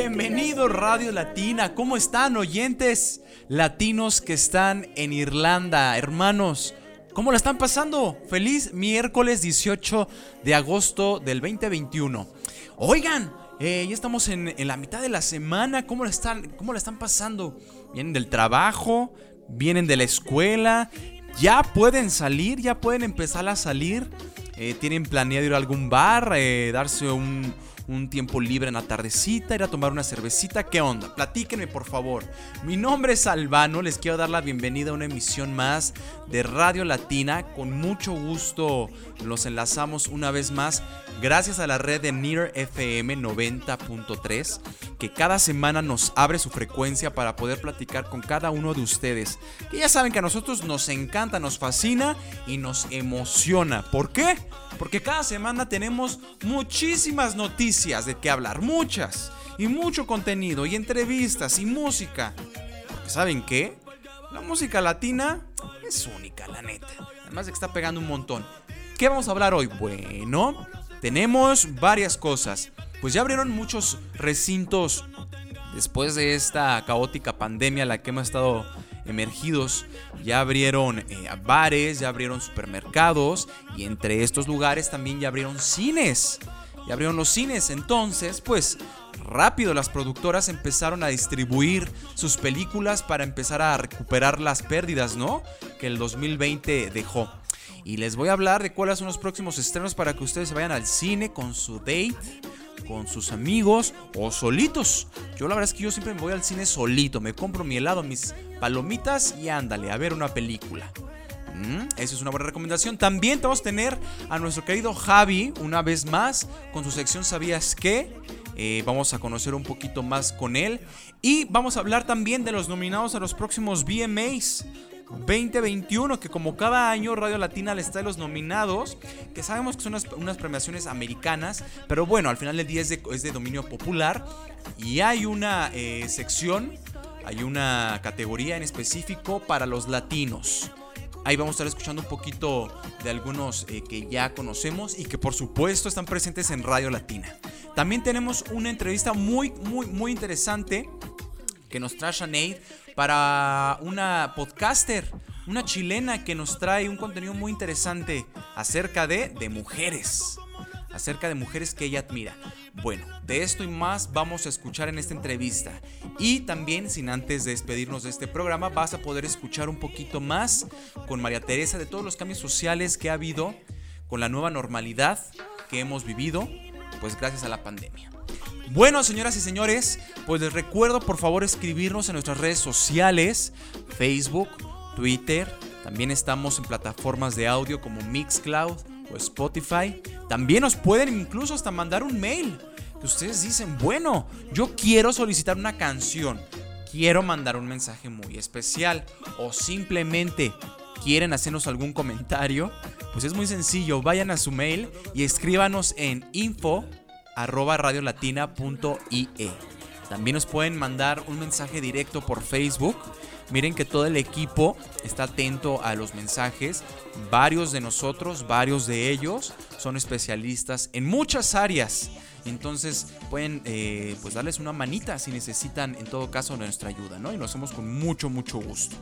Bienvenido Radio Latina, ¿cómo están oyentes latinos que están en Irlanda? Hermanos, ¿cómo la están pasando? Feliz miércoles 18 de agosto del 2021. Oigan, eh, ya estamos en, la mitad de la semana, ¿cómo la, están, ¿cómo la están pasando? ¿Vienen del trabajo? ¿Vienen de la escuela? ¿Ya pueden salir? ¿Ya pueden empezar a salir? Eh, ¿Tienen planeado ir a algún bar? Eh, ¿Darse un un tiempo libre en la tardecita, ir a tomar una cervecita. ¿Qué onda? Platíquenme por favor. Mi nombre es Albano, les quiero dar la bienvenida a una emisión más de Radio Latina. Con mucho gusto los enlazamos una vez más gracias a la red de Near FM 90.3 que cada semana nos abre su frecuencia para poder platicar con cada uno de ustedes. Que ya saben que a nosotros nos encanta, nos fascina y nos emociona. ¿Por qué? Porque cada semana tenemos muchísimas noticias de qué hablar, muchas. Y mucho contenido, y entrevistas, y música. Porque ¿saben qué? La música latina es única, la neta. Además de que está pegando un montón. ¿Qué vamos a hablar hoy? Bueno, tenemos varias cosas. Pues ya abrieron muchos recintos después de esta caótica pandemia la que hemos estado emergidos. Ya abrieron eh, bares, ya abrieron supermercados y entre estos lugares también ya abrieron cines. Ya abrieron los cines. Entonces, pues rápido las productoras empezaron a distribuir sus películas para empezar a recuperar las pérdidas, ¿no? Que el 2020 dejó. Y les voy a hablar de cuáles son los próximos estrenos para que ustedes se vayan al cine con su date con sus amigos o solitos. Yo la verdad es que yo siempre me voy al cine solito, me compro mi helado, mis palomitas y ándale a ver una película. Mm, esa es una buena recomendación. También vamos a tener a nuestro querido Javi una vez más con su sección ¿Sabías qué? Eh, vamos a conocer un poquito más con él. Y vamos a hablar también de los nominados a los próximos VMAs. 2021, que como cada año Radio Latina les trae los nominados, que sabemos que son unas, premiaciones americanas, pero bueno, al final del día es de, dominio popular y hay una eh, sección, hay una categoría en específico para los latinos. Ahí vamos a estar escuchando un poquito de algunos eh, que ya conocemos y que por supuesto están presentes en Radio Latina. También tenemos una entrevista muy, muy, muy interesante que nos trae Sinead para una podcaster, una chilena que nos trae un contenido muy interesante acerca de, de mujeres, acerca de mujeres que ella admira. Bueno, de esto y más vamos a escuchar en esta entrevista. Y también, sin antes de despedirnos de este programa, vas a poder escuchar un poquito más con María Teresa de todos los cambios sociales que ha habido con la nueva normalidad que hemos vivido, pues gracias a la pandemia. Bueno, señoras y señores, pues les recuerdo por favor escribirnos en nuestras redes sociales, Facebook, Twitter, también estamos en plataformas de audio como Mixcloud o Spotify. También nos pueden incluso hasta mandar un mail. Que ustedes dicen, bueno, yo quiero solicitar una canción, quiero mandar un mensaje muy especial o simplemente quieren hacernos algún comentario, pues es muy sencillo, vayan a su mail y escríbanos en info arroba radiolatina.ie. También nos pueden mandar un mensaje directo por Facebook. Miren que todo el equipo está atento a los mensajes. Varios de nosotros, varios de ellos, son especialistas en muchas áreas. Entonces pueden eh, pues darles una manita si necesitan en todo caso nuestra ayuda, ¿no? Y lo hacemos con mucho, mucho gusto.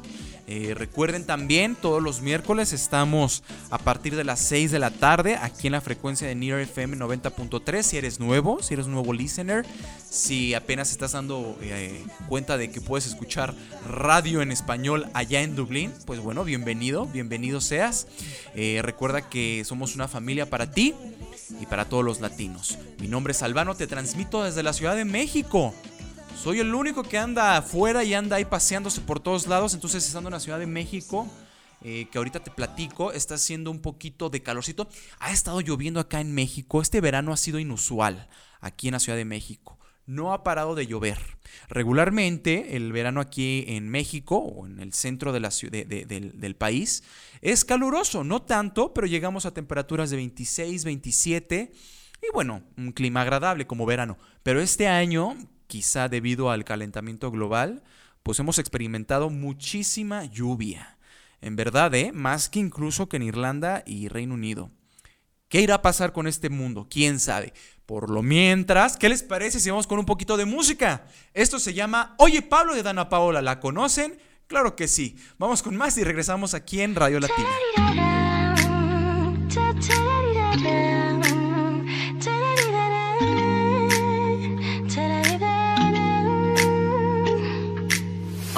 Eh, recuerden también, todos los miércoles estamos a partir de las 6 de la tarde aquí en la frecuencia de Near FM 90.3. Si eres nuevo, si eres un nuevo listener, si apenas estás dando eh, cuenta de que puedes escuchar radio en español allá en Dublín, pues bueno, bienvenido, bienvenido seas. recuerda que somos una familia para ti y para todos los latinos. Mi nombre es Albano, te transmito desde la Ciudad de México. Soy el único que anda afuera y anda ahí paseándose por todos lados, entonces estando en la Ciudad de México, eh, que ahorita te platico, está haciendo un poquito de calorcito. Ha estado lloviendo acá en México, este verano ha sido inusual aquí en la Ciudad de México no ha parado de llover. Regularmente, el verano aquí en México o en el centro de la del, país es caluroso, no tanto, pero llegamos a temperaturas de 26, 27 y bueno, un clima agradable como verano. Pero este año, quizá debido al calentamiento global, pues hemos experimentado muchísima lluvia. En verdad, ¿eh? más que incluso que en Irlanda y Reino Unido. ¿Qué irá a pasar con este mundo? ¿Quién sabe? Por lo mientras, ¿qué les parece si vamos con un poquito de música? Esto se llama Oye Pablo de Dana Paola. ¿La conocen? Claro que sí. Vamos con más y regresamos aquí en Radio Latina.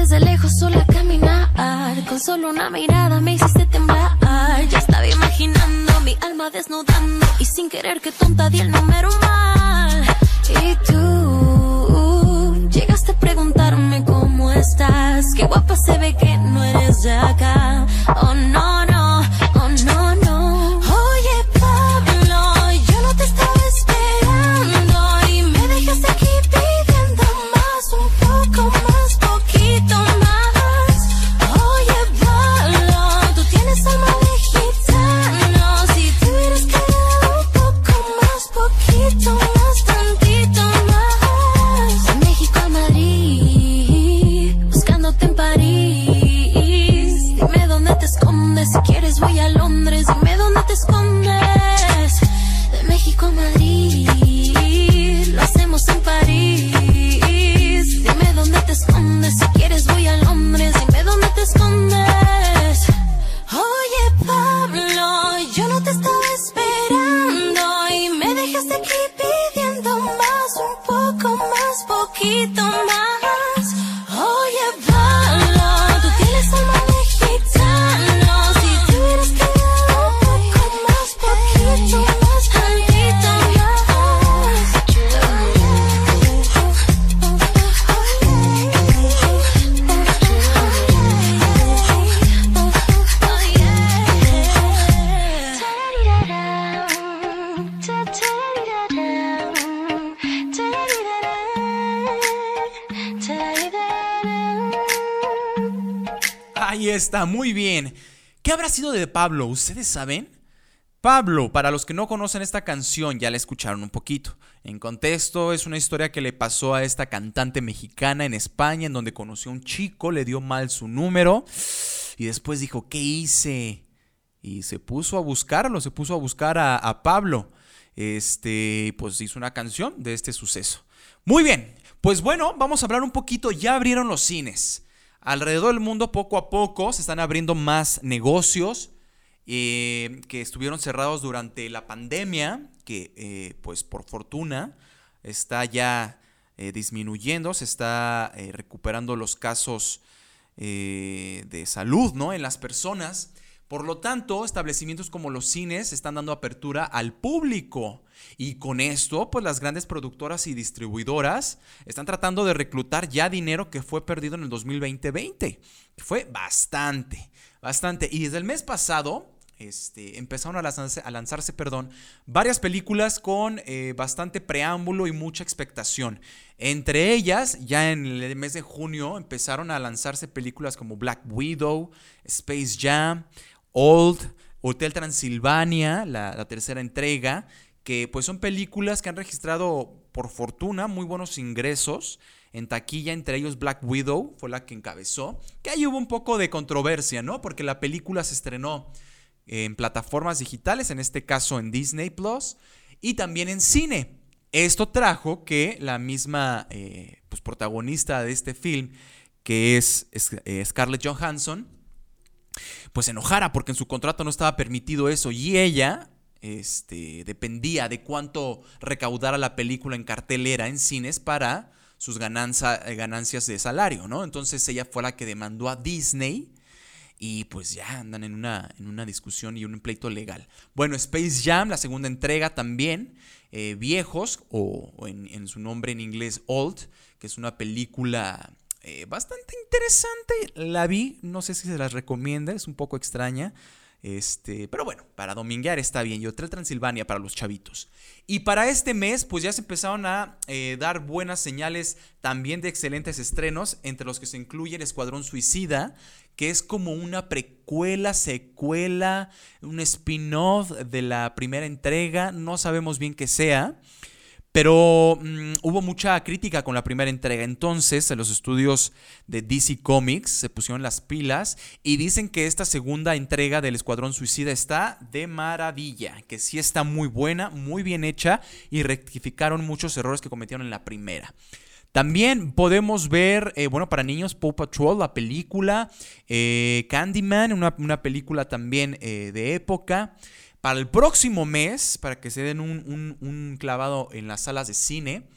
desde lejos sola caminar. Con solo una mirada me hiciste temblar. Ya estaba imaginando mi alma desnudando. Y sin querer que tonta di el número mal. Y tú llegaste a preguntarme cómo estás. Qué guapa se ve que no eres de acá. Oh no, no, ¿Qué habrá sido de Pablo? ¿Ustedes saben? Pablo, para los que no conocen esta canción, ya la escucharon un poquito. En contexto, es una historia que le pasó a esta cantante mexicana en España, en donde conoció a un chico, le dio mal su número y después dijo, ¿qué hice? Y se puso a buscarlo, se puso a buscar a, a Pablo. Este, pues hizo una canción de este suceso. Muy bien, pues bueno, vamos a hablar un poquito, ya abrieron los cines. Alrededor del mundo poco a poco se están abriendo más negocios eh, que estuvieron cerrados durante la pandemia, que eh, pues por fortuna está ya eh, disminuyendo, se está recuperando los casos de salud ¿no? en las personas. Por lo tanto, establecimientos como los cines están dando apertura al público. Y con esto, pues las grandes productoras y distribuidoras están tratando de reclutar ya dinero que fue perdido en el 2020, que fue bastante, bastante. Y desde el mes pasado, este, empezaron a lanzarse, a lanzarse perdón, varias películas con eh, bastante preámbulo y mucha expectación. Entre ellas, ya en el mes de junio empezaron a lanzarse películas como Black Widow, Space Jam, Old, Hotel Transilvania, la tercera entrega, que pues son películas que han registrado por fortuna muy buenos ingresos en taquilla, entre ellos Black Widow fue la que encabezó, que ahí hubo un poco de controversia, ¿no? Porque la película se estrenó en plataformas digitales, en este caso en Disney Plus, y también en cine. Esto trajo que la misma eh, pues, protagonista de este film, que es, eh, Scarlett Johansson, pues se enojara porque en su contrato no estaba permitido eso y ella este, dependía de cuánto recaudara la película en cartelera en cines para sus eh, ganancias de salario, ¿no? Entonces ella fue la que demandó a Disney y pues ya andan en una, en una discusión y un pleito legal. Bueno, Space Jam, la segunda entrega también, eh, Viejos, o, en, su nombre en inglés Old, que es una película eh, bastante interesante. La vi, no sé si se las recomienda, es un poco extraña. Este, pero bueno, para dominguear está bien. Y Hotel Transilvania para los chavitos. Y para este mes, pues ya se empezaron a eh, dar buenas señales también de excelentes estrenos, entre los que se incluye el Escuadrón Suicida, que es como una precuela, secuela, un spin-off de la primera entrega. No sabemos bien qué sea. Pero mm, hubo mucha crítica con la primera entrega. Entonces, los estudios de DC Comics se pusieron las pilas y dicen que esta segunda entrega del Escuadrón Suicida está de maravilla, que sí está muy buena, muy bien hecha y rectificaron muchos errores que cometieron en la primera. También podemos ver, eh, bueno, para niños, Paw Patrol, la película, eh, Candyman, una, película también eh, de época. Para el próximo mes, para que se den un, clavado en las salas de cine,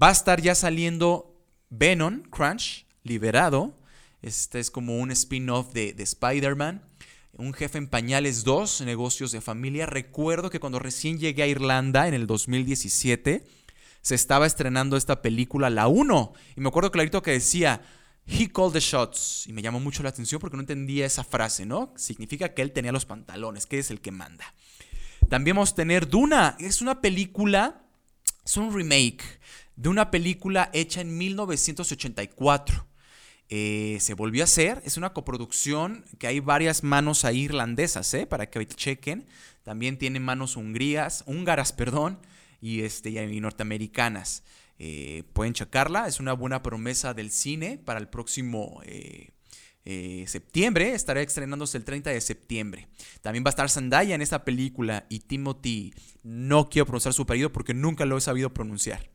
va a estar ya saliendo Venom, Crunch, liberado. Este es como un spin-off de, de Spider-Man. Un jefe en pañales 2, negocios de familia. Recuerdo que cuando recién llegué a Irlanda en el 2017, se estaba estrenando esta película, la 1. Y me acuerdo clarito que decía, He called the shots. Y me llamó mucho la atención porque no entendía esa frase, ¿no? Significa que él tenía los pantalones, que es el que manda. También vamos a tener Duna. Es una película, es un remake de una película hecha en 1984. Eh, se volvió a hacer, es una coproducción que hay varias manos irlandesas, ¿eh? Para que chequen. También tiene manos hungrías, húngaras, perdón, y, este, y norteamericanas. Eh, pueden checarla, es una buena promesa del cine para el próximo eh, eh, septiembre. Estará estrenándose el 30 de septiembre. También va a estar Zendaya en esta película y Timothy, no quiero pronunciar su apellido porque nunca lo he sabido pronunciar.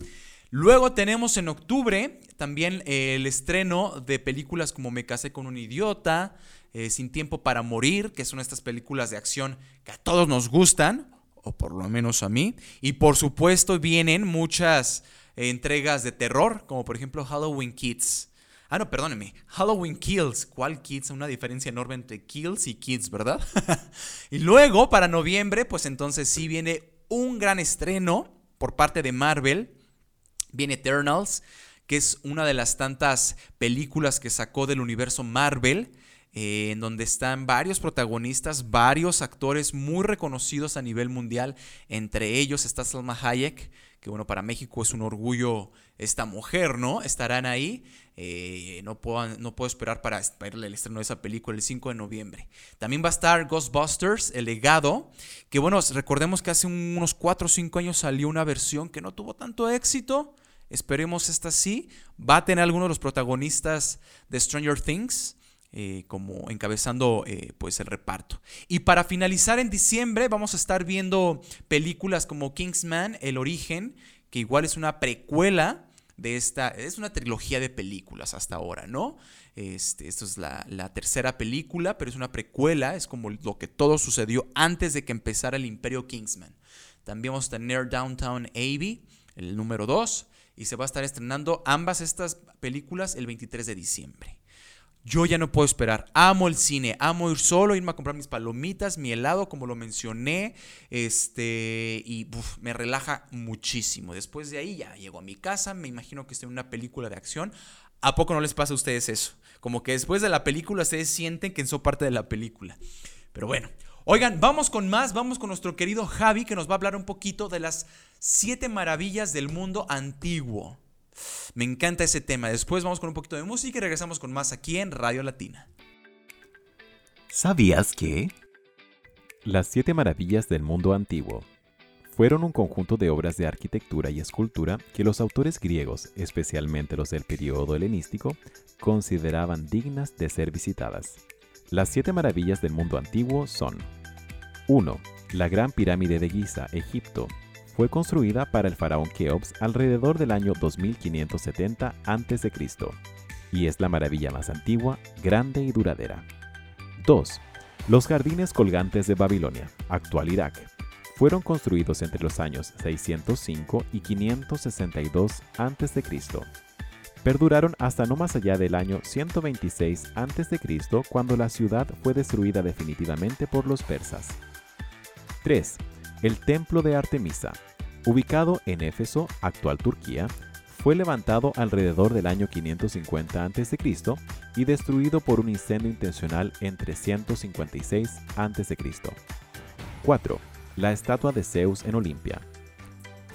Luego tenemos en octubre también el estreno de películas como Me casé con un idiota, Sin tiempo para morir, que son estas películas de acción que a todos nos gustan, o por lo menos a mí. Y por supuesto vienen muchas entregas de terror, como por ejemplo Halloween Kids. Ah, no, perdóneme. Halloween Kills. ¿Cuál Kids? Una diferencia enorme entre Kills y Kids, ¿verdad? y luego, para noviembre, pues entonces sí viene un gran estreno por parte de Marvel. Viene Eternals, que es una de las tantas películas que sacó del universo Marvel. Eh, en donde están varios protagonistas, varios actores muy reconocidos a nivel mundial. Entre ellos está Salma Hayek, que bueno, para México es un orgullo esta mujer, ¿no? Estarán ahí. Eh, no, puedo, no puedo esperar para verle el estreno de esa película el 5 de noviembre. También va a estar Ghostbusters, El legado, que bueno, recordemos que hace unos 4 o 5 años salió una versión que no tuvo tanto éxito. Esperemos esta sí. Va a tener algunos de los protagonistas de Stranger Things. Eh, como encabezando eh, pues el reparto. Y para finalizar en diciembre vamos a estar viendo películas como Kingsman, El Origen, que igual es una precuela de esta, es una trilogía de películas hasta ahora, ¿no? Este, esto es la, tercera película, pero es una precuela, es como lo que todo sucedió antes de que empezara el Imperio Kingsman. También vamos a tener Downtown Abbey, el número 2, y se va a estar estrenando ambas estas películas el 23 de diciembre. Yo ya no puedo esperar. Amo el cine, amo ir solo, irme a comprar mis palomitas, mi helado, como lo mencioné, este, y me relaja muchísimo. Después de ahí ya llego a mi casa, me imagino que estoy en una película de acción. ¿A poco no les pasa a ustedes eso? Como que después de la película ustedes sienten que son parte de la película. Pero bueno, oigan, vamos con más, vamos con nuestro querido Javi que nos va a hablar un poquito de las siete maravillas del mundo antiguo. Me encanta ese tema. Después vamos con un poquito de música y regresamos con más aquí en Radio Latina. ¿Sabías que? Las siete maravillas del mundo antiguo fueron un conjunto de obras de arquitectura y escultura que los autores griegos, especialmente los del periodo helenístico, consideraban dignas de ser visitadas. Las siete maravillas del mundo antiguo son 1. La Gran Pirámide de Giza, Egipto, fue construida para el faraón Keops alrededor del año 2570 a.C. y es la maravilla más antigua, grande y duradera. 2. Los jardines colgantes de Babilonia, actual Irak, fueron construidos entre los años 605 y 562 a.C. Perduraron hasta no más allá del año 126 a.C. cuando la ciudad fue destruida definitivamente por los persas. 3. El templo de Artemisa, ubicado en Éfeso, actual Turquía, fue levantado alrededor del año 550 a.C. y destruido por un incendio intencional en 356 a.C. 4. La estatua de Zeus en Olimpia.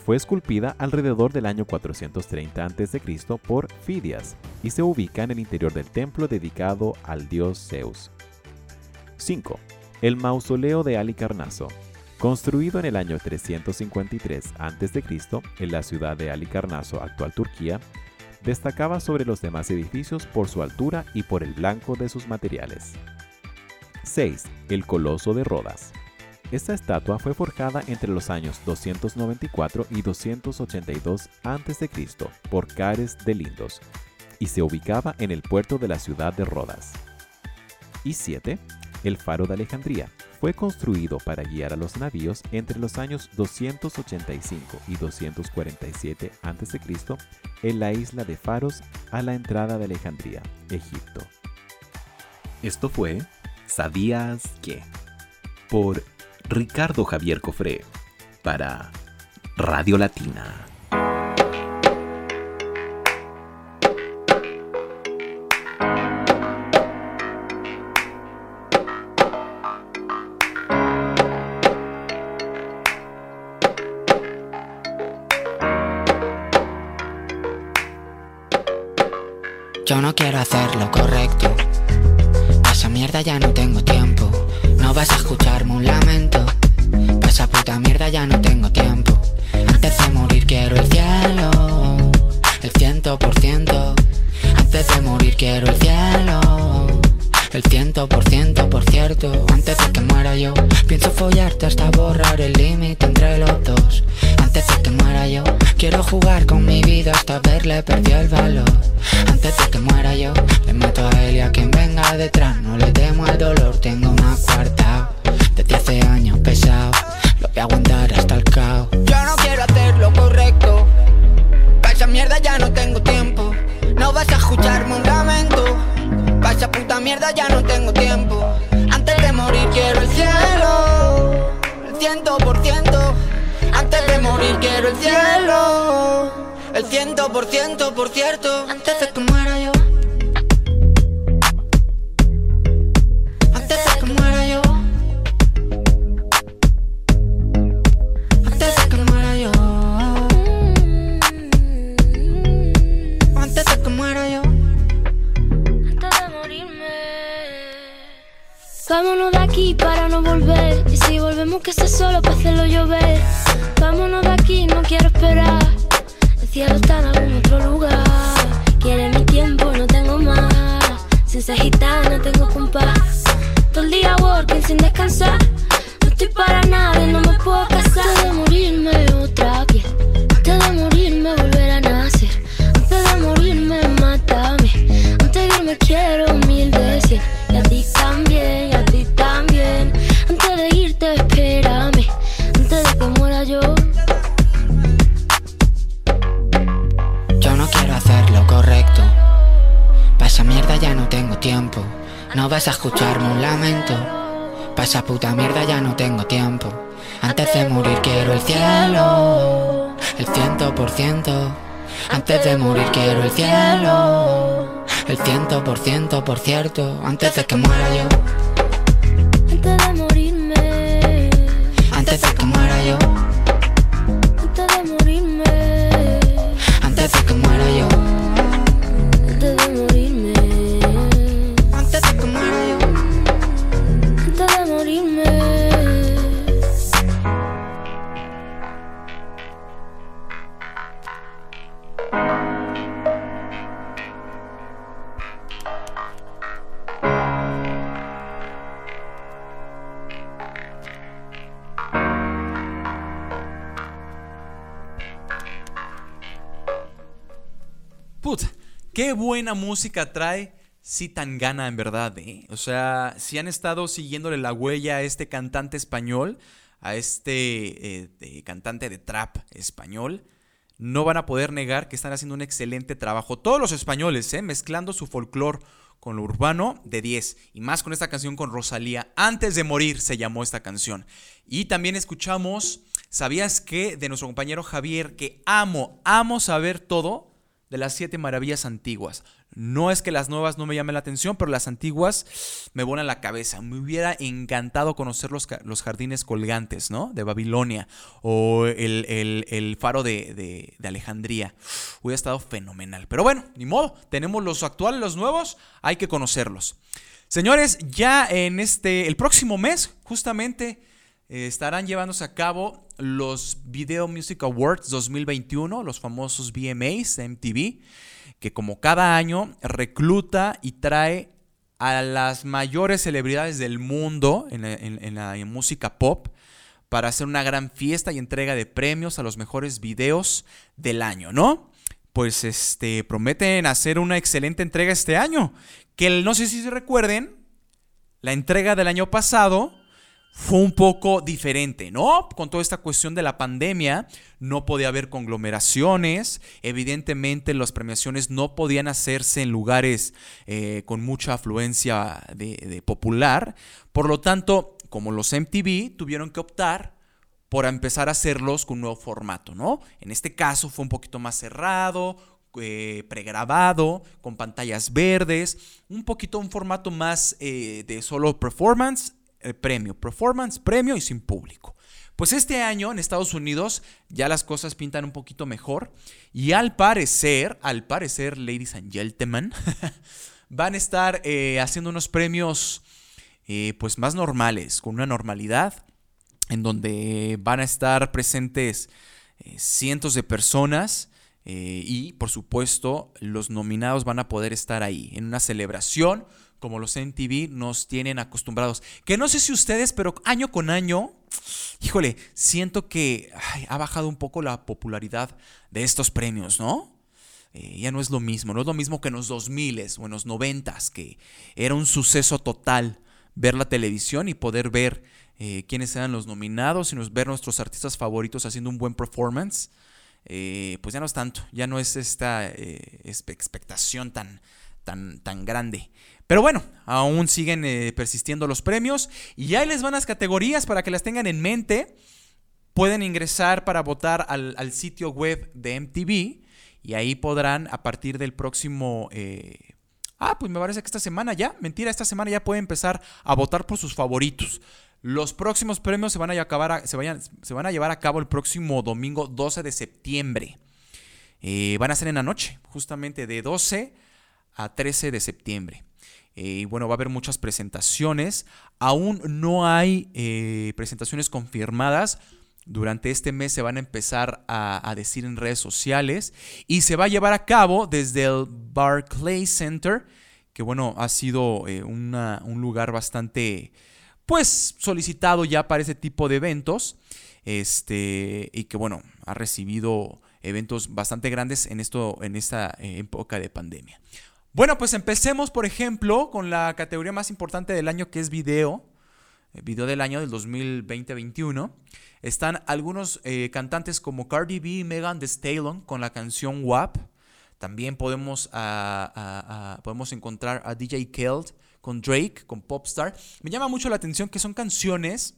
Fue esculpida alrededor del año 430 a.C. por Fidias y se ubica en el interior del templo dedicado al dios Zeus. 5. El mausoleo de Alicarnaso, Construido en el año 353 a.C. en la ciudad de Alicarnaso, actual Turquía, destacaba sobre los demás edificios por su altura y por el blanco de sus materiales. 6. El Coloso de Rodas. Esta estatua fue forjada entre los años 294 y 282 a.C. por Cares de Lindos y se ubicaba en el puerto de la ciudad de Rodas. Y 7. El Faro de Alejandría, fue construido para guiar a los navíos entre los años 285 y 247 a.C. en la isla de Faros a la entrada de Alejandría, Egipto. Esto fue ¿Sabías qué? por Ricardo Javier Cofré para Radio Latina. Ciento por ciento, por cierto. Antes de que muera yo. Buena música trae Si Tangana en verdad, ¿eh? O sea, si han estado siguiéndole la huella a este cantante español, a este eh, cantante de trap español, no van a poder negar que están haciendo un excelente trabajo. Todos los españoles, ¿eh? Mezclando su folclore con lo urbano de 10. Y más con esta canción con Rosalía. Antes de morir se llamó esta canción. Y también escuchamos, ¿sabías qué? De nuestro compañero Javier, que amo, amo saber todo de las siete maravillas antiguas. No es que las nuevas no me llamen la atención, pero las antiguas me vuelan la cabeza. Me hubiera encantado conocer los, los jardines colgantes, ¿no? De Babilonia. O el, el- el faro de, de- de Alejandría. Hubiera estado fenomenal. Pero bueno, ni modo. Tenemos los actuales, los nuevos. Hay que conocerlos. Señores, ya en este, el próximo mes, justamente, eh, estarán llevándose a cabo los Video Music Awards 2021, los famosos VMAs de MTV, que como cada año recluta y trae a las mayores celebridades del mundo en la, en- música pop para hacer una gran fiesta y entrega de premios a los mejores videos del año, ¿no? Pues este prometen hacer una excelente entrega este año, que no sé si se recuerden, la entrega del año pasado fue un poco diferente, ¿no? Con toda esta cuestión de la pandemia, no podía haber conglomeraciones, evidentemente las premiaciones no podían hacerse en lugares eh, con mucha afluencia de, popular, por lo tanto, como los MTV tuvieron que optar por empezar a hacerlos con un nuevo formato, ¿no? En este caso fue un poquito más cerrado, eh, pregrabado, con pantallas verdes, un poquito un formato más eh, de solo performance, premio, performance, premio y sin público. Pues este año en Estados Unidos ya las cosas pintan un poquito mejor y al parecer, al parecer, ladies and gentlemen, van a estar eh, haciendo unos premios eh, pues más normales, con una normalidad, en donde van a estar presentes eh, cientos de personas y por supuesto los nominados van a poder estar ahí en una celebración como los MTV nos tienen acostumbrados. Que no sé si ustedes, pero año con año, híjole, siento que ha bajado un poco la popularidad de estos premios, ¿no? Eh, ya no es lo mismo, no es lo mismo que en los 2000 o en los 90 que era un suceso total ver la televisión y poder ver eh, quiénes eran los nominados y ver nuestros artistas favoritos haciendo un buen performance. Eh, pues ya no es tanto, ya no es esta expectación tan, tan, tan grande. Pero bueno, aún siguen eh, persistiendo los premios y ahí les van las categorías para que las tengan en mente. Pueden ingresar para votar al, sitio web de MTV y ahí podrán a partir del próximo... eh, ah, pues me parece que esta semana ya, mentira, esta semana ya pueden empezar a votar por sus favoritos. Los próximos premios se van a llevar a cabo el próximo domingo 12 de septiembre. Eh, van a ser en la noche, justamente de 12 a 13 de septiembre. Eh, y bueno, va a haber muchas presentaciones. Aún no hay eh, presentaciones confirmadas. Durante este mes se van a empezar a, decir en redes sociales. Y se va a llevar a cabo desde el Barclays Center, que bueno, ha sido eh, una- un lugar bastante, pues, solicitado ya para ese tipo de eventos. Este, y que bueno, ha recibido eventos bastante grandes en, esto, en esta época de pandemia. Bueno, pues empecemos, por ejemplo, con la categoría más importante del año que es video. El video del año del 2020-21. Están algunos eh, cantantes como Cardi B y Megan Thee Stallion con la canción WAP. También podemos, ah, ah, ah, podemos encontrar a DJ Keld con Drake, con Popstar. Me llama mucho la atención que son canciones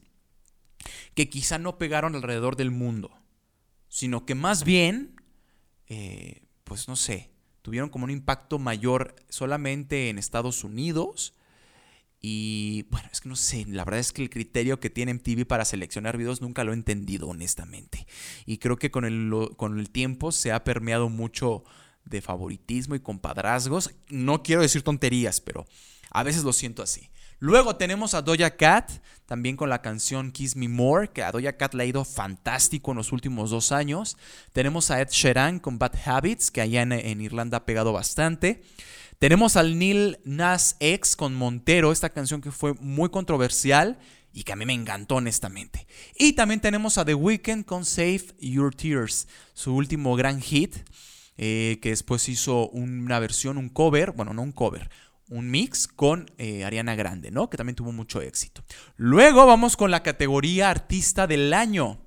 que quizá no pegaron alrededor del mundo, sino que más bien, eh, pues no sé, tuvieron como un impacto mayor solamente en Estados Unidos. Y bueno, es que no sé, la verdad es que el criterio que tiene MTV para seleccionar videos nunca lo he entendido honestamente. Y creo que con el, con el tiempo se ha permeado mucho de favoritismo y compadrazgos. No quiero decir tonterías, pero a veces lo siento así. Luego tenemos a Doja Cat, también con la canción Kiss Me More, que a Doja Cat le ha ido fantástico en los últimos dos años. Tenemos a Ed Sheeran con Bad Habits, que allá en, Irlanda ha pegado bastante. Tenemos al Neil Nas X con Montero, esta canción que fue muy controversial y que a mí me encantó honestamente. Y también tenemos a The Weeknd con Save Your Tears, su último gran hit, eh, que después hizo una versión, un cover, bueno, no un cover, un mix con eh, Ariana Grande, ¿no? Que también tuvo mucho éxito. Luego vamos con la categoría Artista del Año.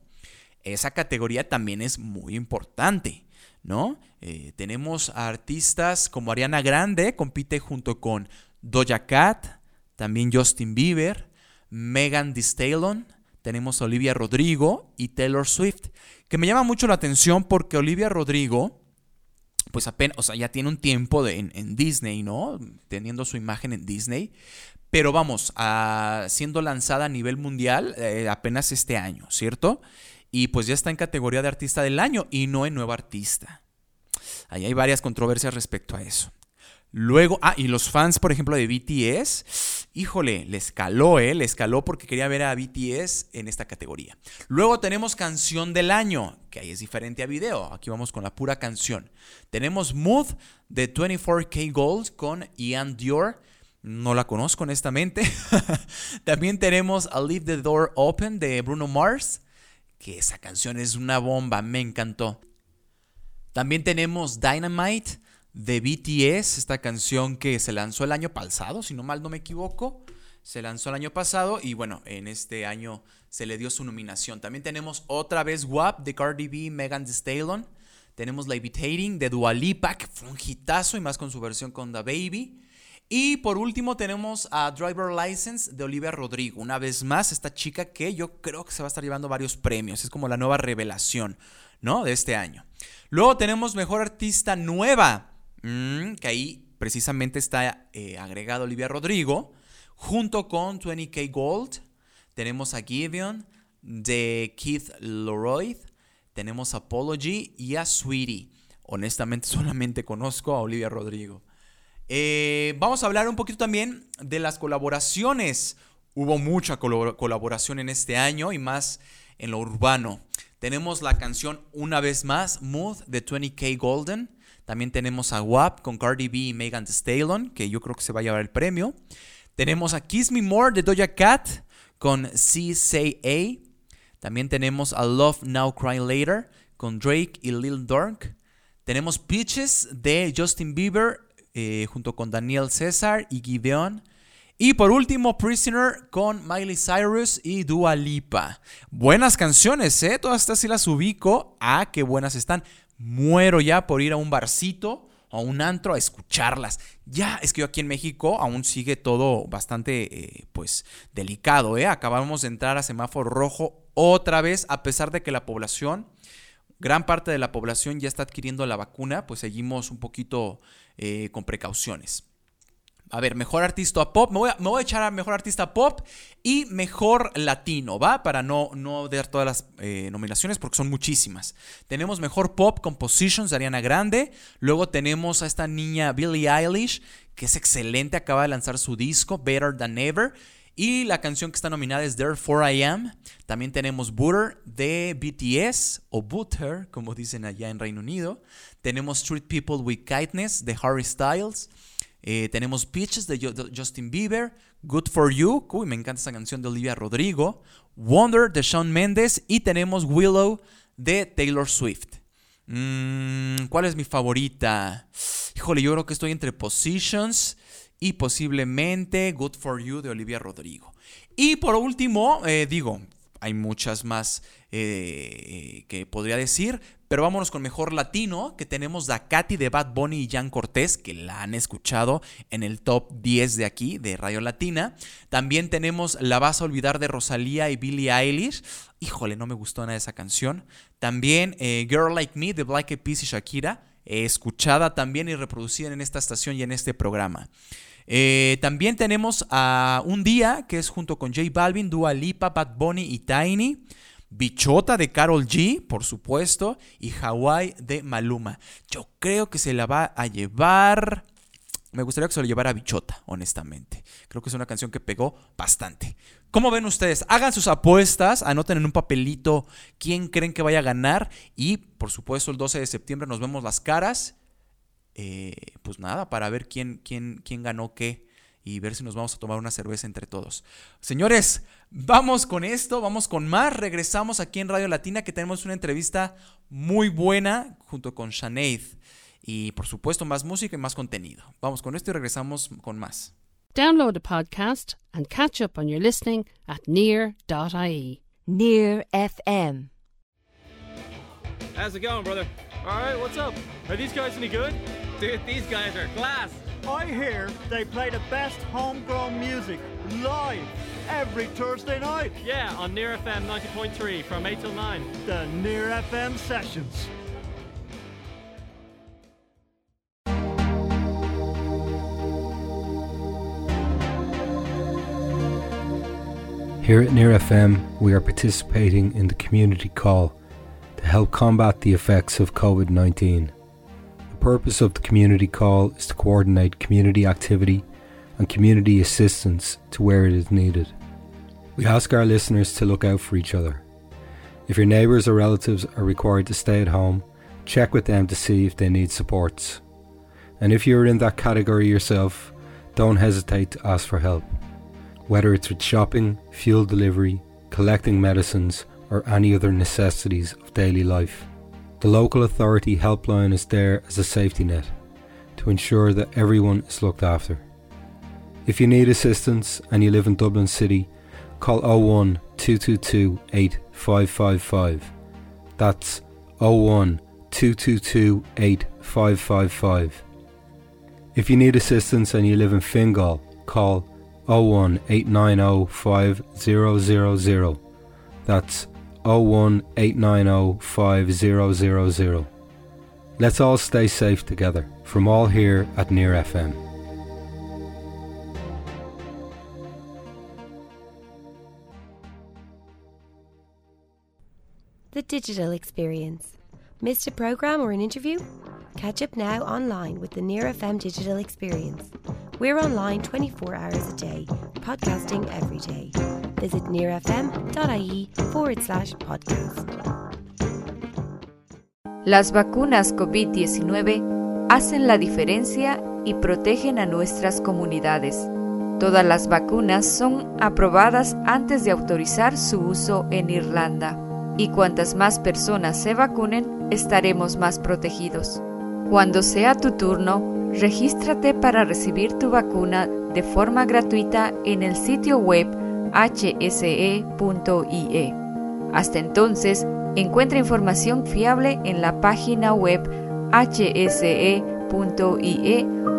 Esa categoría también es muy importante, ¿no? Eh, tenemos a artistas como Ariana Grande, compite junto con Doja Cat, también Justin Bieber, Megan Thee tenemos a Olivia Rodrigo y Taylor Swift, que me llama mucho la atención porque Olivia Rodrigo pues apenas, o sea, ya tiene un tiempo en, Disney, ¿no? Teniendo su imagen en Disney. Pero vamos, siendo lanzada a nivel mundial eh, apenas este año, ¿cierto? Y pues ya está en categoría de artista del año y no en nuevo artista. Ahí hay varias controversias respecto a eso. Luego, ah, y los fans, por ejemplo, de BTS, híjole, le escaló, ¿eh? Le escaló porque quería ver a BTS en esta categoría. Luego tenemos canción del año, que ahí es diferente a video. Aquí vamos con la pura canción. Tenemos Mood de 24K Gold con Ian Dior. No la conozco honestamente. También tenemos A Leave the Door Open de Bruno Mars, que esa canción es una bomba, me encantó. También tenemos Dynamite de BTS, esta canción que se lanzó el año pasado, si no mal no me equivoco. Se lanzó el año pasado y bueno, en este año se le dio su nominación. También tenemos otra vez WAP de Cardi B, Megan Thee Stallion. Tenemos Levitating de Dua Lipa, que fue un hitazo y más con su versión con The Baby. Y por último tenemos a Driver License de Olivia Rodrigo. Una vez más, esta chica que yo creo que se va a estar llevando varios premios. Es como la nueva revelación, ¿no? De este año. Luego tenemos Mejor Artista Nueva. Mm, que ahí precisamente está eh, agregado Olivia Rodrigo, junto con 20K Gold. Tenemos a Gideon de Keith Leroy, tenemos a Apology y a Sweetie. Honestamente solamente conozco a Olivia Rodrigo. Eh, vamos a hablar un poquito también de las colaboraciones. Hubo mucha colaboración en este año y más en lo urbano. Tenemos la canción Una vez más, Mood de 20K Golden. También tenemos a WAP con Cardi B y Megan Thee Stallion, que yo creo que se va a llevar el premio. Tenemos a Kiss Me More de Doja Cat con CCA. También tenemos a Love Now Cry Later con Drake y Lil Durk. Tenemos Peaches de Justin Bieber eh, junto con Daniel César y Gideon. Y por último, Prisoner con Miley Cyrus y Dua Lipa. Buenas canciones, ¿eh? Todas estas sí las ubico. Ah, qué buenas están muero ya por ir a un barcito o a un antro a escucharlas. Ya, es que yo aquí en México aún sigue todo bastante, eh, pues, delicado, ¿eh? Acabamos de entrar a semáforo rojo otra vez, a pesar de que la población, gran parte de la población ya está adquiriendo la vacuna, pues seguimos un poquito eh, con precauciones. A ver, mejor artista pop. Me voy, a, echar a mejor artista pop y mejor latino, ¿va? Para no, no dar todas las eh, nominaciones porque son muchísimas. Tenemos mejor pop compositions de Ariana Grande. Luego tenemos a esta niña Billie Eilish, que es excelente. Acaba de lanzar su disco, Better Than Ever. Y la canción que está nominada es Therefore I Am. También tenemos Butter de BTS o Butter, como dicen allá en Reino Unido. Tenemos Street People with Kindness de Harry Styles. Eh, tenemos Peaches de Justin Bieber, Good for You, uy, me encanta esa canción de Olivia Rodrigo, Wonder de Shawn Mendes y tenemos Willow de Taylor Swift. Mm, ¿Cuál es mi favorita? Híjole, yo creo que estoy entre Positions y posiblemente Good for You de Olivia Rodrigo. Y por último, eh, digo, hay muchas más eh, que podría decir, pero vámonos con mejor latino, que tenemos Dakati de Bad Bunny y Jan Cortés, que la han escuchado en el top 10 de aquí, de Radio Latina. También tenemos La vas a olvidar de Rosalía y Billie Eilish. Híjole, no me gustó nada esa canción. También eh, Girl Like Me de Black Eyed Peas y Shakira, escuchada también y reproducida en esta estación y en este programa. Eh, también tenemos a Un Día, que es junto con J Balvin, Dua Lipa, Bad Bunny y Tiny. Bichota de Carol G, por supuesto, y Hawaii de Maluma. Yo creo que se la va a llevar. Me gustaría que se lo llevara Bichota, honestamente. Creo que es una canción que pegó bastante. ¿Cómo ven ustedes? Hagan sus apuestas, anoten en un papelito quién creen que vaya a ganar y, por supuesto, el 12 de septiembre nos vemos las caras. Eh, pues nada, para ver quién, quién, quién ganó qué y ver si nos vamos a tomar una cerveza entre todos. Señores, vamos con esto, vamos con más. Regresamos aquí en Radio Latina que tenemos una entrevista muy buena junto con Shaneid. Y por supuesto más música y más contenido. Vamos con esto y regresamos con más. Download the podcast and catch up on your listening at near.ie. Near FM. How's it going, brother? All right, what's up? Are these guys any good? Dude, these guys are class. I hear they play the best homegrown music live every Thursday night. Yeah, on Near FM 90.3 from 8 till 9. The Near FM Sessions. Here at Near FM, we are participating in the community call to help combat the effects of COVID 19. The purpose of the community call is to coordinate community activity and community assistance to where it is needed. We ask our listeners to look out for each other. If your neighbours or relatives are required to stay at home, check with them to see if they need supports. And if you're in that category yourself, don't hesitate to ask for help. Whether it's with shopping, fuel delivery, collecting medicines, or any other necessities of daily life. The local authority helpline is there as a safety net to ensure that everyone is looked after. If you need assistance and you live in Dublin City, call 01 222 8555. That's 01 222 8555. If you need assistance and you live in Fingal, call 01 890 5000. That's 01 890 5000. Let's all stay safe together from all here at Near FM. The digital experience. Missed a program or an interview? Catch up now online with the Near FM digital experience. We're online 24 hours a day, podcasting every day. Visit nearfm.ie forward slash podcast. Las vacunas COVID-19 hacen la diferencia y protegen a nuestras comunidades. Todas las vacunas son aprobadas antes de autorizar su uso en Irlanda. Y cuantas más personas se vacunen, estaremos más protegidos. Cuando sea tu turno, regístrate para recibir tu vacuna de forma gratuita en el sitio web hse.ie. Hasta entonces, encuentra información fiable en la página web hse.ie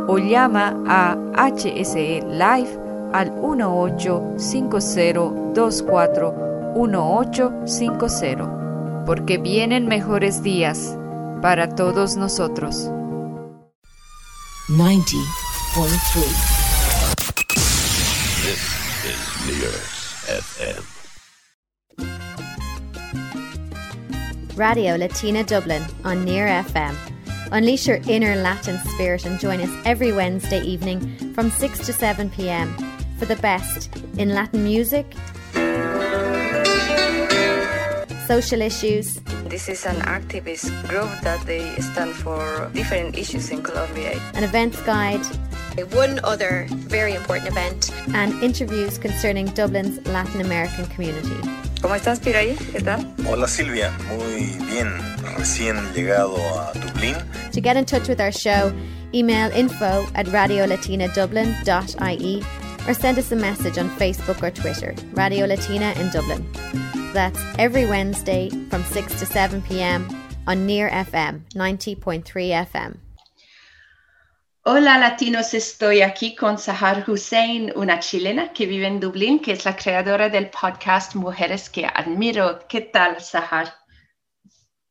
o llama a HSE Live al 1850241850, porque vienen mejores días para todos nosotros. 90.3 FM. Radio Latina Dublin on Near FM. Unleash your inner Latin spirit and join us every Wednesday evening from 6 to 7 pm for the best in Latin music, social issues, This is an activist group that they stand for different issues in Colombia. an events guide, One other very important event. and interviews concerning Dublin's Latin American community. ¿Cómo estás, Piraí? ¿Qué tal? Hola Silvia, muy bien. Recién llegado a Dublín. To get in touch with our show, email info at radiolatinadublin.ie or send us a message on Facebook or Twitter, Radio Latina in Dublin. That's every Wednesday from 6 to 7 p.m. on Near FM 90.3 FM. Hola latinos, estoy aquí con Sahar Hussein, una chilena que vive en Dublín, que es la creadora del podcast Mujeres que Admiro. ¿Qué tal, Sahar?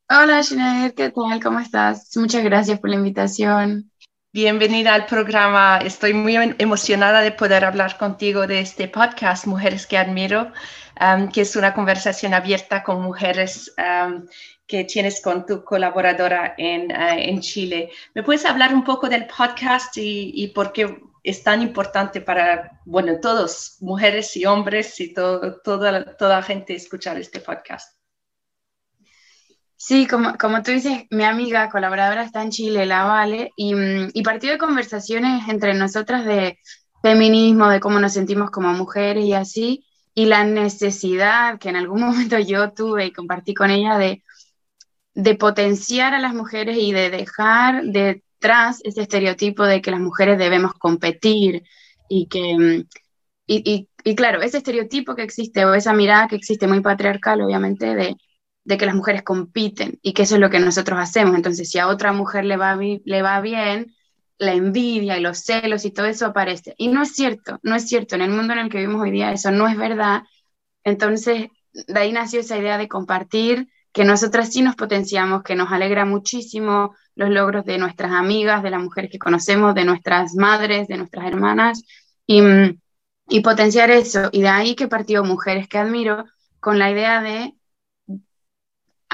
Hola, Sinead, ¿qué tal? ¿Cómo estás? Muchas gracias por la invitación. Bienvenida al programa. Estoy muy emocionada de poder hablar contigo de este podcast, Mujeres que Admiro, um, que es una conversación abierta con mujeres um, que tienes con tu colaboradora en, uh, en, Chile. ¿Me puedes hablar un poco del podcast y, por qué es tan importante para, bueno, todos, mujeres y hombres y todo, toda, toda gente escuchar este podcast? Sí, como, como tú dices, mi amiga colaboradora está en Chile, la Vale, y, mm, y partió de conversaciones entre nosotras de feminismo, de cómo nos sentimos como mujeres y así, y la necesidad que en algún momento yo tuve y compartí con ella de, de potenciar a las mujeres y de dejar detrás ese estereotipo de que las mujeres debemos competir y que... Mm, y, y, y claro, ese estereotipo que existe o esa mirada que existe muy patriarcal, obviamente, de de que las mujeres compiten y que eso es lo que nosotros hacemos. Entonces, si a otra mujer le va, le va bien, la envidia y los celos y todo eso aparece. Y no es cierto, no es cierto. En el mundo en el que vivimos hoy día eso no es verdad. Entonces, de ahí nació esa idea de compartir, que nosotras sí nos potenciamos, que nos alegra muchísimo los logros de nuestras amigas, de las mujeres que conocemos, de nuestras madres, de nuestras hermanas, y, y potenciar eso. Y de ahí que partió Mujeres que Admiro con la idea de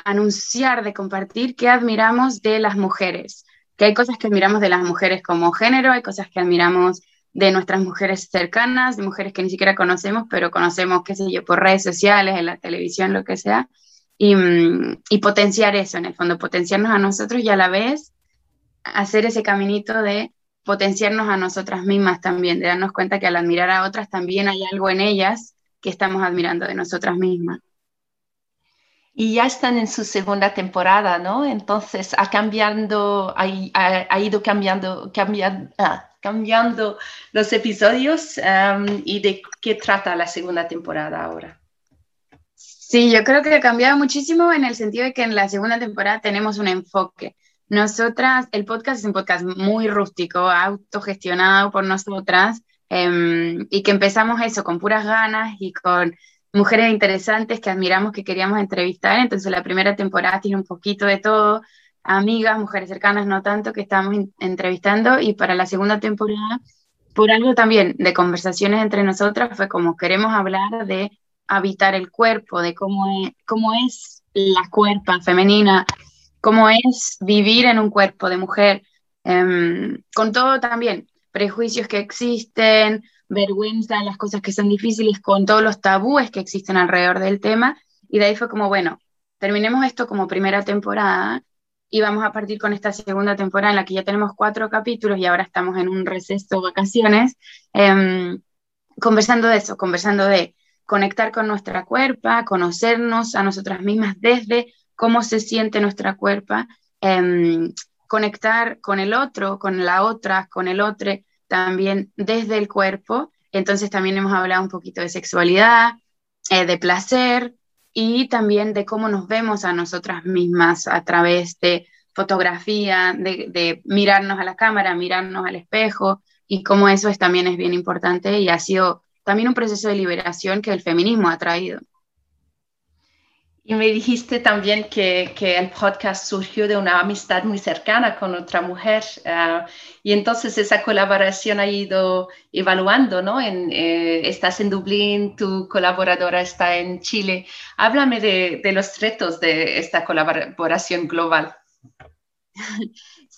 anunciar, de compartir qué admiramos de las mujeres, que hay cosas que admiramos de las mujeres como género, hay cosas que admiramos de nuestras mujeres cercanas, de mujeres que ni siquiera conocemos, pero conocemos, qué sé yo, por redes sociales, en la televisión, lo que sea, y, mm, potenciar eso, en el fondo, potenciarnos a nosotros y a la vez hacer ese caminito de potenciarnos a nosotras mismas también, de darnos cuenta que al admirar a otras también hay algo en ellas que estamos admirando de nosotras mismas y ya están en su segunda temporada, ¿no? Entonces ha cambiando, ha, ha, ido cambiando, cambiando, ah, cambiando los episodios um, y de qué trata la segunda temporada ahora. Sí, yo creo que ha cambiado muchísimo en el sentido de que en la segunda temporada tenemos un enfoque. Nosotras, el podcast es un podcast muy rústico, autogestionado por nosotras, um, y que empezamos eso con puras ganas y con mujeres interesantes que admiramos, que queríamos entrevistar. Entonces la primera temporada tiene un poquito de todo, amigas, mujeres cercanas, no tanto, que estamos entrevistando. Y para la segunda temporada, por algo también de conversaciones entre nosotras, fue como queremos hablar de habitar el cuerpo, de cómo es, cómo es la cuerpa femenina, cómo es vivir en un cuerpo de mujer, em, con todo también, prejuicios que existen, vergüenza, las cosas que son difíciles, con todos los tabúes que existen alrededor del tema. Y de ahí fue como, bueno, terminemos esto como primera temporada y vamos a partir con esta segunda temporada en la que ya tenemos cuatro capítulos y ahora estamos en un receso vacaciones, eh, conversando de eso, conversando de conectar con nuestra cuerpa, conocernos a nosotras mismas desde cómo se siente nuestra cuerpa, eh, conectar con el otro, con la otra, con el otro, también desde el cuerpo. Entonces también hemos hablado un poquito de sexualidad, eh, de placer y también de cómo nos vemos a nosotras mismas a través de fotografía, de, de mirarnos a la cámara, mirarnos al espejo y cómo eso es, también es bien importante y ha sido también un proceso de liberación que el feminismo ha traído. Y me dijiste también que, que, el podcast surgió de una amistad muy cercana con otra mujer uh, y entonces esa colaboración ha ido evaluando, ¿no? En, eh, estás en Dublín, tu colaboradora está en Chile. Háblame de, de los retos de esta colaboración global.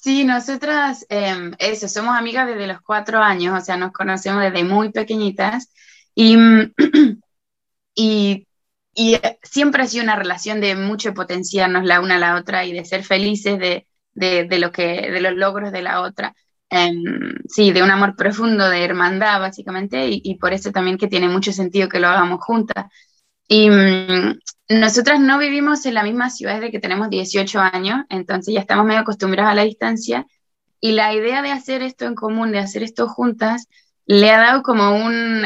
Sí, nosotras, eh, eso, somos amigas desde los cuatro años, o sea, nos conocemos desde muy pequeñitas y, y y siempre ha sido una relación de mucho potenciarnos la una a la otra y de ser felices de, de, lo que, de los logros de la otra. Em, sí, de un amor profundo, de hermandad, básicamente, y, por eso también que tiene mucho sentido que lo hagamos juntas. Y mm, nosotras no vivimos en la misma ciudad desde que tenemos 18 años, entonces ya estamos medio acostumbradas a la distancia, y la idea de hacer esto en común, de hacer esto juntas, le ha dado como un,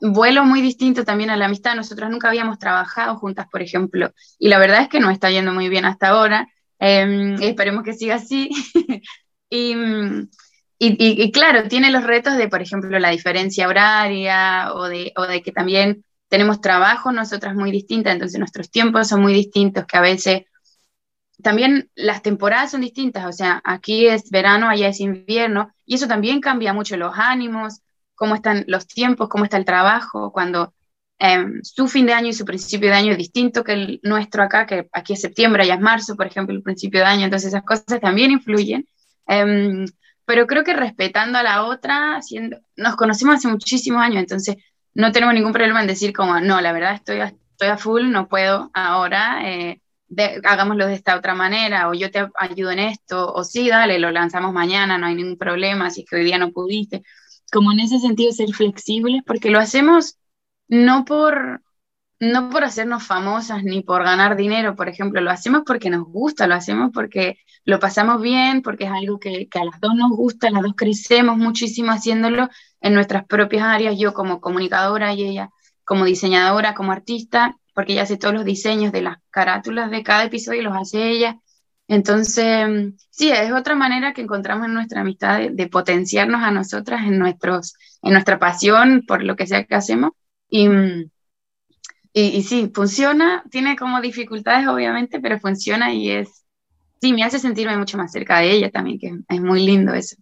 vuelo muy distinto también a la amistad. Nosotros nunca habíamos trabajado juntas, por ejemplo, y la verdad es que nos está yendo muy bien hasta ahora. Em, esperemos que siga así. y, y, claro, tiene los retos de, por ejemplo, la diferencia horaria o de, o de que también tenemos trabajo nosotras muy distintas, entonces nuestros tiempos son muy distintos, que a veces también las temporadas son distintas, o sea, aquí es verano, allá es invierno, y eso también cambia mucho los ánimos, cómo están los tiempos, cómo está el trabajo, cuando em, su fin de año y su principio de año es distinto que el nuestro acá, que aquí es septiembre, allá es marzo, por ejemplo, el principio de año, entonces esas cosas también influyen. Em, pero creo que respetando a la otra, siendo, nos conocemos hace muchísimos años, entonces no tenemos ningún problema en decir como, no, la verdad estoy a, estoy a full, no puedo ahora, eh, hagámoslo de esta otra manera, o yo te ayudo en esto, o sí, dale, lo lanzamos mañana, no hay ningún problema, si es que hoy día no pudiste. Como en ese sentido ser flexibles, porque lo hacemos no por, no por hacernos famosas ni por ganar dinero, por ejemplo, lo hacemos porque nos gusta, lo hacemos porque lo pasamos bien, porque es algo que, que a las dos nos gusta, las dos crecemos muchísimo haciéndolo en nuestras propias áreas, yo como comunicadora y ella como diseñadora, como artista, porque ella hace todos los diseños de las carátulas de cada episodio los hace ella. Entonces, sí, es otra manera que encontramos en nuestra amistad de, potenciarnos a nosotras en, nuestros, en nuestra pasión por lo que sea que hacemos. Y, y, sí, funciona, tiene como dificultades obviamente, pero funciona y es, sí, me hace sentirme mucho más cerca de ella también, que es muy lindo eso.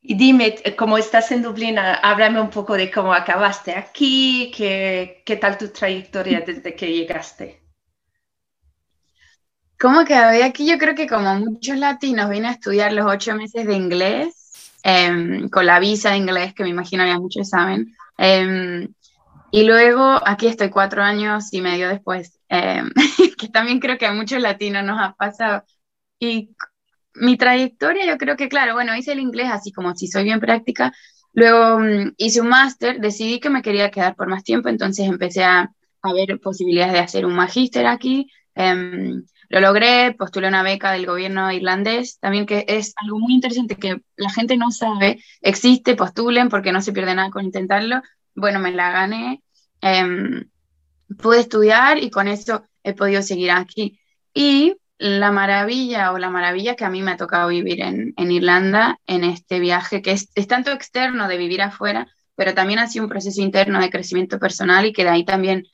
Y dime, como estás en Dublín, háblame un poco de cómo acabaste aquí, qué, qué tal tu trayectoria desde que llegaste. ¿Cómo acabé aquí? Yo creo que como muchos latinos vine a estudiar los ocho meses de inglés, em, con la visa de inglés, que me imagino ya muchos saben. Em, y luego aquí estoy cuatro años y medio después, em, que también creo que a muchos latinos nos ha pasado. Y mi trayectoria, yo creo que, claro, bueno, hice el inglés así como si soy bien práctica. Luego mm, hice un máster, decidí que me quería quedar por más tiempo, entonces empecé a, a ver posibilidades de hacer un magíster aquí. Lo logré, postulé una beca del gobierno irlandés, también que es algo muy interesante que la gente no sabe, existe, postulen porque no se pierde nada con intentarlo. Bueno, me la gané, em, pude estudiar y con eso he podido seguir aquí. Y la maravilla o la maravilla que a mí me ha tocado vivir en, Irlanda en este viaje, que es, tanto externo de vivir afuera, pero también ha sido un proceso interno de crecimiento personal y que de ahí también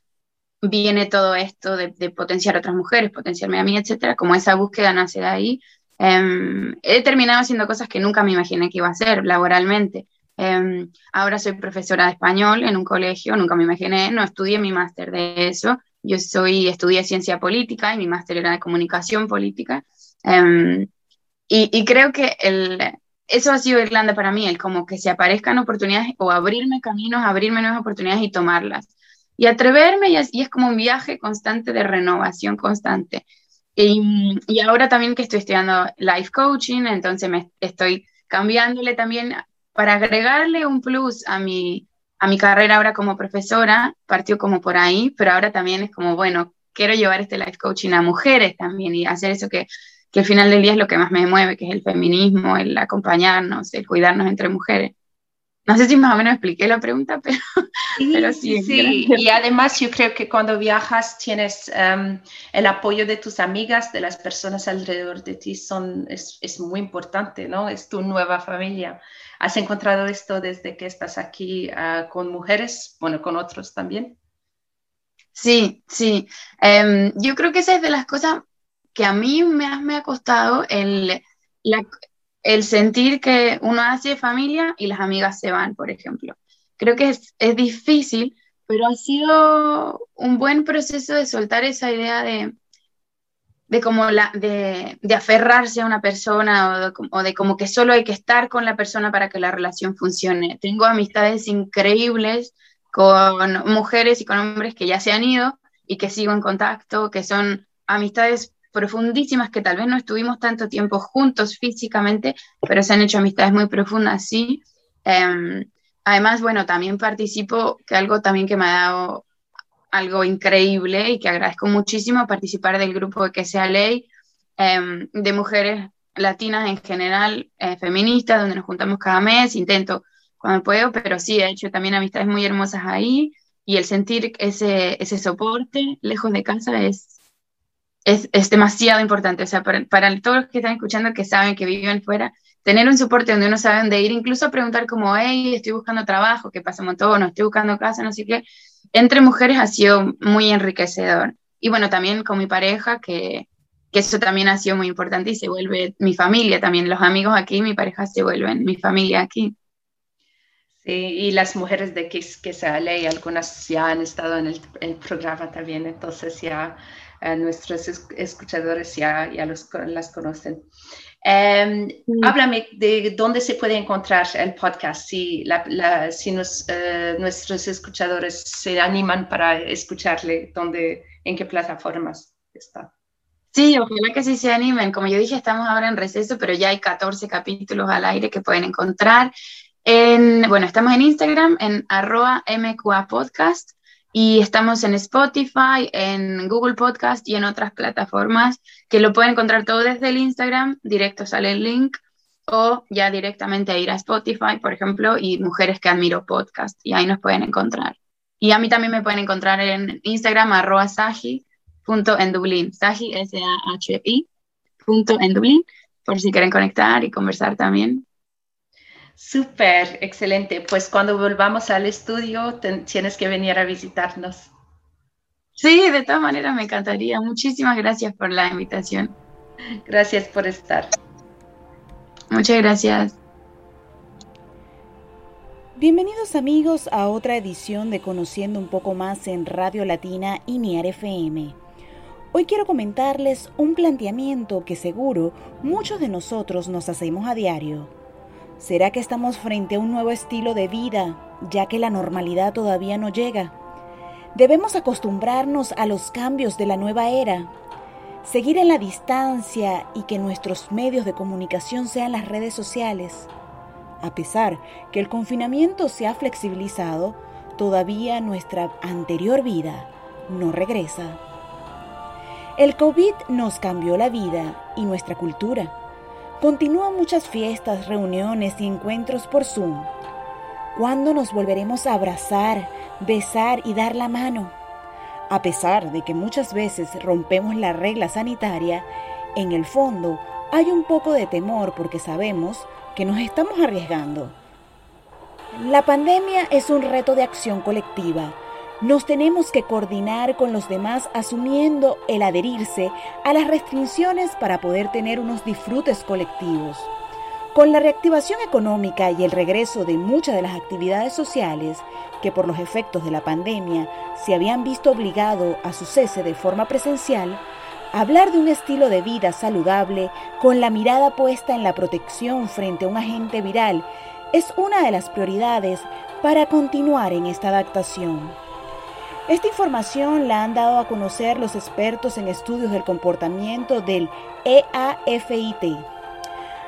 viene todo esto de, potenciar a otras mujeres, potenciarme a mí, etcétera, como esa búsqueda nace de ahí. Em, he terminado haciendo cosas que nunca me imaginé que iba a hacer laboralmente. Em, ahora soy profesora de español en un colegio, nunca me imaginé, no estudié mi máster de eso, yo soy, estudié ciencia política y mi máster era de comunicación política. Em, y, creo que eso ha sido Irlanda para mí, el como que se aparezcan oportunidades o abrirme caminos, abrirme nuevas oportunidades y tomarlas. Y atreverme y es, como un viaje constante de renovación constante. Y, y, ahora también que estoy estudiando life coaching, entonces me estoy cambiándole también para agregarle un plus a mi, a mi carrera ahora como profesora, partió como por ahí, pero ahora también es como, bueno, quiero llevar este life coaching a mujeres también y hacer eso que, que al final del día es lo que más me mueve, que es el feminismo, el acompañarnos, el cuidarnos entre mujeres. No sé si más o menos expliqué la pregunta, pero sí. Pero sí, sí. Y además yo creo que cuando viajas tienes em, el apoyo de tus amigas, de las personas alrededor de ti, son, es, es muy importante, ¿no? Es tu nueva familia. ¿Has encontrado esto desde que estás aquí uh, con mujeres, bueno, con otros también? Sí, sí. Um, yo creo que esa es de las cosas que a mí me me ha costado el, la, el sentir que uno hace familia y las amigas se van, por ejemplo. Creo que es, es difícil, pero ha sido un buen proceso de soltar esa idea de, de como la, de, de, aferrarse a una persona o de, como que solo hay que estar con la persona para que la relación funcione. Tengo amistades increíbles con mujeres y con hombres que ya se han ido y que sigo en contacto, que son amistades profundísimas que tal vez no estuvimos tanto tiempo juntos físicamente, pero se han hecho amistades muy profundas, sí. Em, además, bueno, también participo, que algo también que me ha dado algo increíble y que agradezco muchísimo participar del grupo de Que sea ley, em, de mujeres latinas en general, eh, feministas, donde nos juntamos cada mes. Intento cuando puedo, pero sí, he hecho también amistades muy hermosas ahí y el sentir ese, ese soporte lejos de casa es, es, es demasiado importante. O sea, para, para, todos los que están escuchando que saben que viven fuera, tener un soporte donde uno sabe dónde ir, incluso preguntar como, hey, estoy buscando trabajo, que pasa montón, no estoy buscando casa, no sé qué, entre mujeres ha sido muy enriquecedor. Y bueno, también con mi pareja, que, que eso también ha sido muy importante y se vuelve mi familia también, los amigos aquí, mi pareja se vuelven mi familia aquí. Sí, y las mujeres de que, que sale, y algunas ya han estado en el, programa también, entonces ya eh, nuestros escuchadores ya, ya los, las conocen. Em, háblame de dónde se puede encontrar el podcast, si, la, si nos, uh, nuestros escuchadores se animan para escucharle, dónde, en qué plataformas está. Sí, ojalá que sí se animen. Como yo dije, estamos ahora en receso, pero ya hay 14 capítulos al aire que pueden encontrar. En, bueno, estamos en Instagram, en arroba MQA Podcast, y estamos en Spotify, en Google Podcast y en otras plataformas que lo pueden encontrar todo desde el Instagram, directo sale el link, o ya directamente ir a Spotify, por ejemplo, y Mujeres que Admiro Podcast, y ahí nos pueden encontrar. Y a mí también me pueden encontrar en Instagram, arroba saji, punto en Dublín, saji, S-A-H-I, punto en Dublín, por si quieren conectar y conversar también. Súper, excelente. Pues cuando volvamos al estudio, tienes que venir a visitarnos. Sí, de todas maneras me encantaría. Muchísimas gracias por la invitación. Gracias por estar. Muchas gracias. Bienvenidos amigos a otra edición de Conociendo un poco más en Radio Latina y NIAR FM. Hoy quiero comentarles un planteamiento que seguro muchos de nosotros nos hacemos a diario ¿Será que estamos frente a un nuevo estilo de vida, ya que la normalidad todavía no llega? Debemos acostumbrarnos a los cambios de la nueva era, seguir en la distancia y que nuestros medios de comunicación sean las redes sociales. A pesar que el confinamiento se ha flexibilizado, todavía nuestra anterior vida no regresa. El COVID nos cambió la vida y nuestra cultura Continúan muchas fiestas, reuniones y encuentros por Zoom. ¿Cuándo nos volveremos a abrazar, besar y dar la mano? A pesar de que muchas veces rompemos la regla sanitaria, en el fondo hay un poco de temor porque sabemos que nos estamos arriesgando. La pandemia es un reto de acción colectiva nos tenemos que coordinar con los demás asumiendo el adherirse a las restricciones para poder tener unos disfrutes colectivos. Con la reactivación económica y el regreso de muchas de las actividades sociales que por los efectos de la pandemia se habían visto obligado a su cese de forma presencial, hablar de un estilo de vida saludable con la mirada puesta en la protección frente a un agente viral es una de las prioridades para continuar en esta adaptación. Esta información la han dado a conocer los expertos en estudios del comportamiento del EAFIT.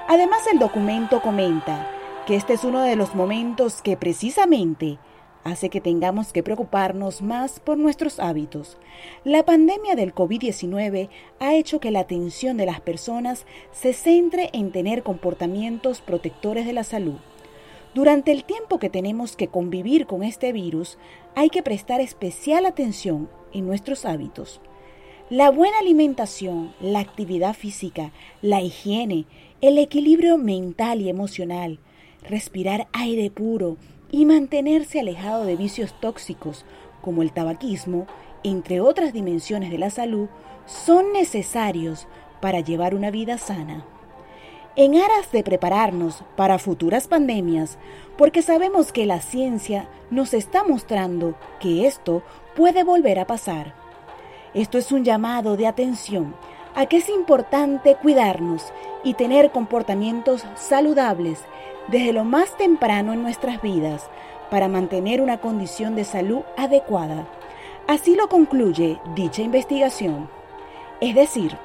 Además, el documento comenta que este es uno de los momentos que precisamente hace que tengamos que preocuparnos más por nuestros hábitos. La pandemia del COVID-19 ha hecho que la atención de las personas se centre en tener comportamientos protectores de la salud. Durante el tiempo que tenemos que convivir con este virus, hay que prestar especial atención en nuestros hábitos. La buena alimentación, la actividad física, la higiene, el equilibrio mental y emocional, respirar aire puro y mantenerse alejado de vicios tóxicos como el tabaquismo, entre otras dimensiones de la salud, son necesarios para llevar una vida sana en aras de prepararnos para futuras pandemias, porque sabemos que la ciencia nos está mostrando que esto puede volver a pasar. Esto es un llamado de atención a que es importante cuidarnos y tener comportamientos saludables desde lo más temprano en nuestras vidas para mantener una condición de salud adecuada. Así lo concluye dicha investigación. Es decir,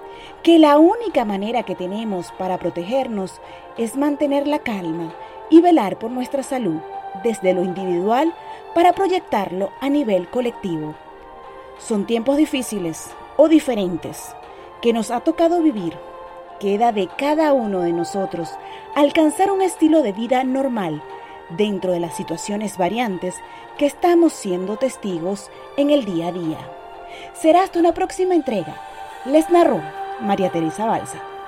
que la única manera que tenemos para protegernos es mantener la calma y velar por nuestra salud desde lo individual para proyectarlo a nivel colectivo. Son tiempos difíciles o diferentes que nos ha tocado vivir. Queda de cada uno de nosotros alcanzar un estilo de vida normal dentro de las situaciones variantes que estamos siendo testigos en el día a día. Será hasta una próxima entrega. Les narró María Teresa Balsa.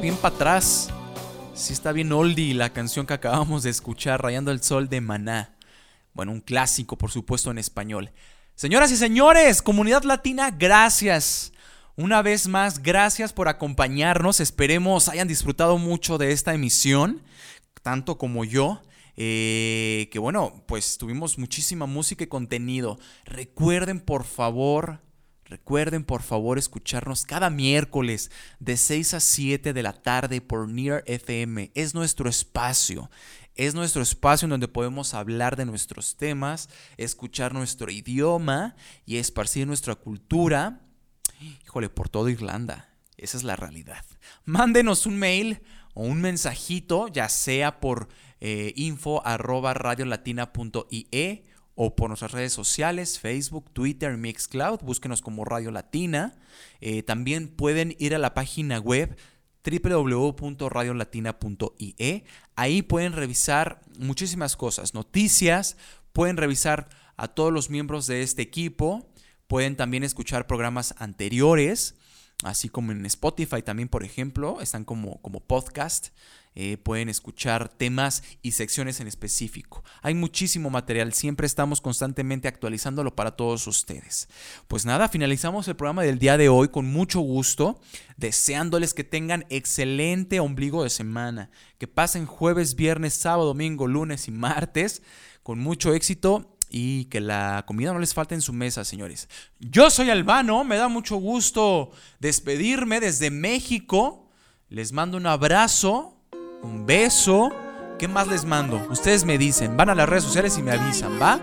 Bien para atrás. Sí está bien oldie la canción que acabamos de escuchar, Rayando el Sol de Maná. Bueno, un clásico, por supuesto, en español. Señoras y señores, comunidad latina, gracias. Una vez más, gracias por acompañarnos. Esperemos hayan disfrutado mucho de esta emisión, tanto como yo. Eh, que bueno, pues tuvimos muchísima música y contenido. Recuerden, por favor, Recuerden por favor escucharnos cada miércoles de 6 a 7 de la tarde por Near FM. Es nuestro espacio. Es nuestro espacio en donde podemos hablar de nuestros temas, escuchar nuestro idioma y esparcir nuestra cultura. Híjole, por toda Irlanda. Esa es la realidad. Mándenos un mail o un mensajito, ya sea por eh, info arroba o por nuestras redes sociales, Facebook, Twitter, Mixcloud. Búsquenos como Radio Latina. Eh, también pueden ir a la página web www.radiolatina.ie. Ahí pueden revisar muchísimas cosas, noticias, pueden revisar a todos los miembros de este equipo, pueden también escuchar programas anteriores, así como en Spotify también, por ejemplo, están como, como podcast. Eh, pueden escuchar temas y secciones en específico. Hay muchísimo material, siempre estamos constantemente actualizándolo para todos ustedes. Pues nada, finalizamos el programa del día de hoy con mucho gusto, deseándoles que tengan excelente ombligo de semana, que pasen jueves, viernes, sábado, domingo, lunes y martes con mucho éxito y que la comida no les falte en su mesa, señores. Yo soy Albano, me da mucho gusto despedirme desde México. Les mando un abrazo un beso. ¿Qué más les mando? Ustedes me dicen, van a las redes sociales y me avisan, ¿va?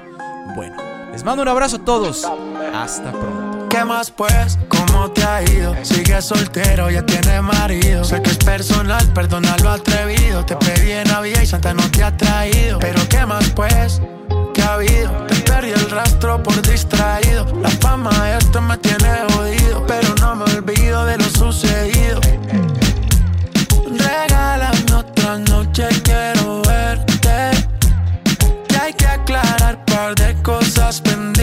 Bueno, les mando un abrazo a todos. Hasta pronto. ¿Qué más pues? ¿Cómo te ha ido? Sigue soltero, ya tiene marido. Sé que es personal, perdona lo atrevido. Te pedí en Navidad y Santa no te ha traído. Pero ¿qué más pues? ¿Qué ha habido? Te perdí el rastro por distraído. La fama esto me tiene jodido. Pero no me olvido de lo sucedido. Noche, quiero verte. Y hay que aclarar par de cosas pendientes.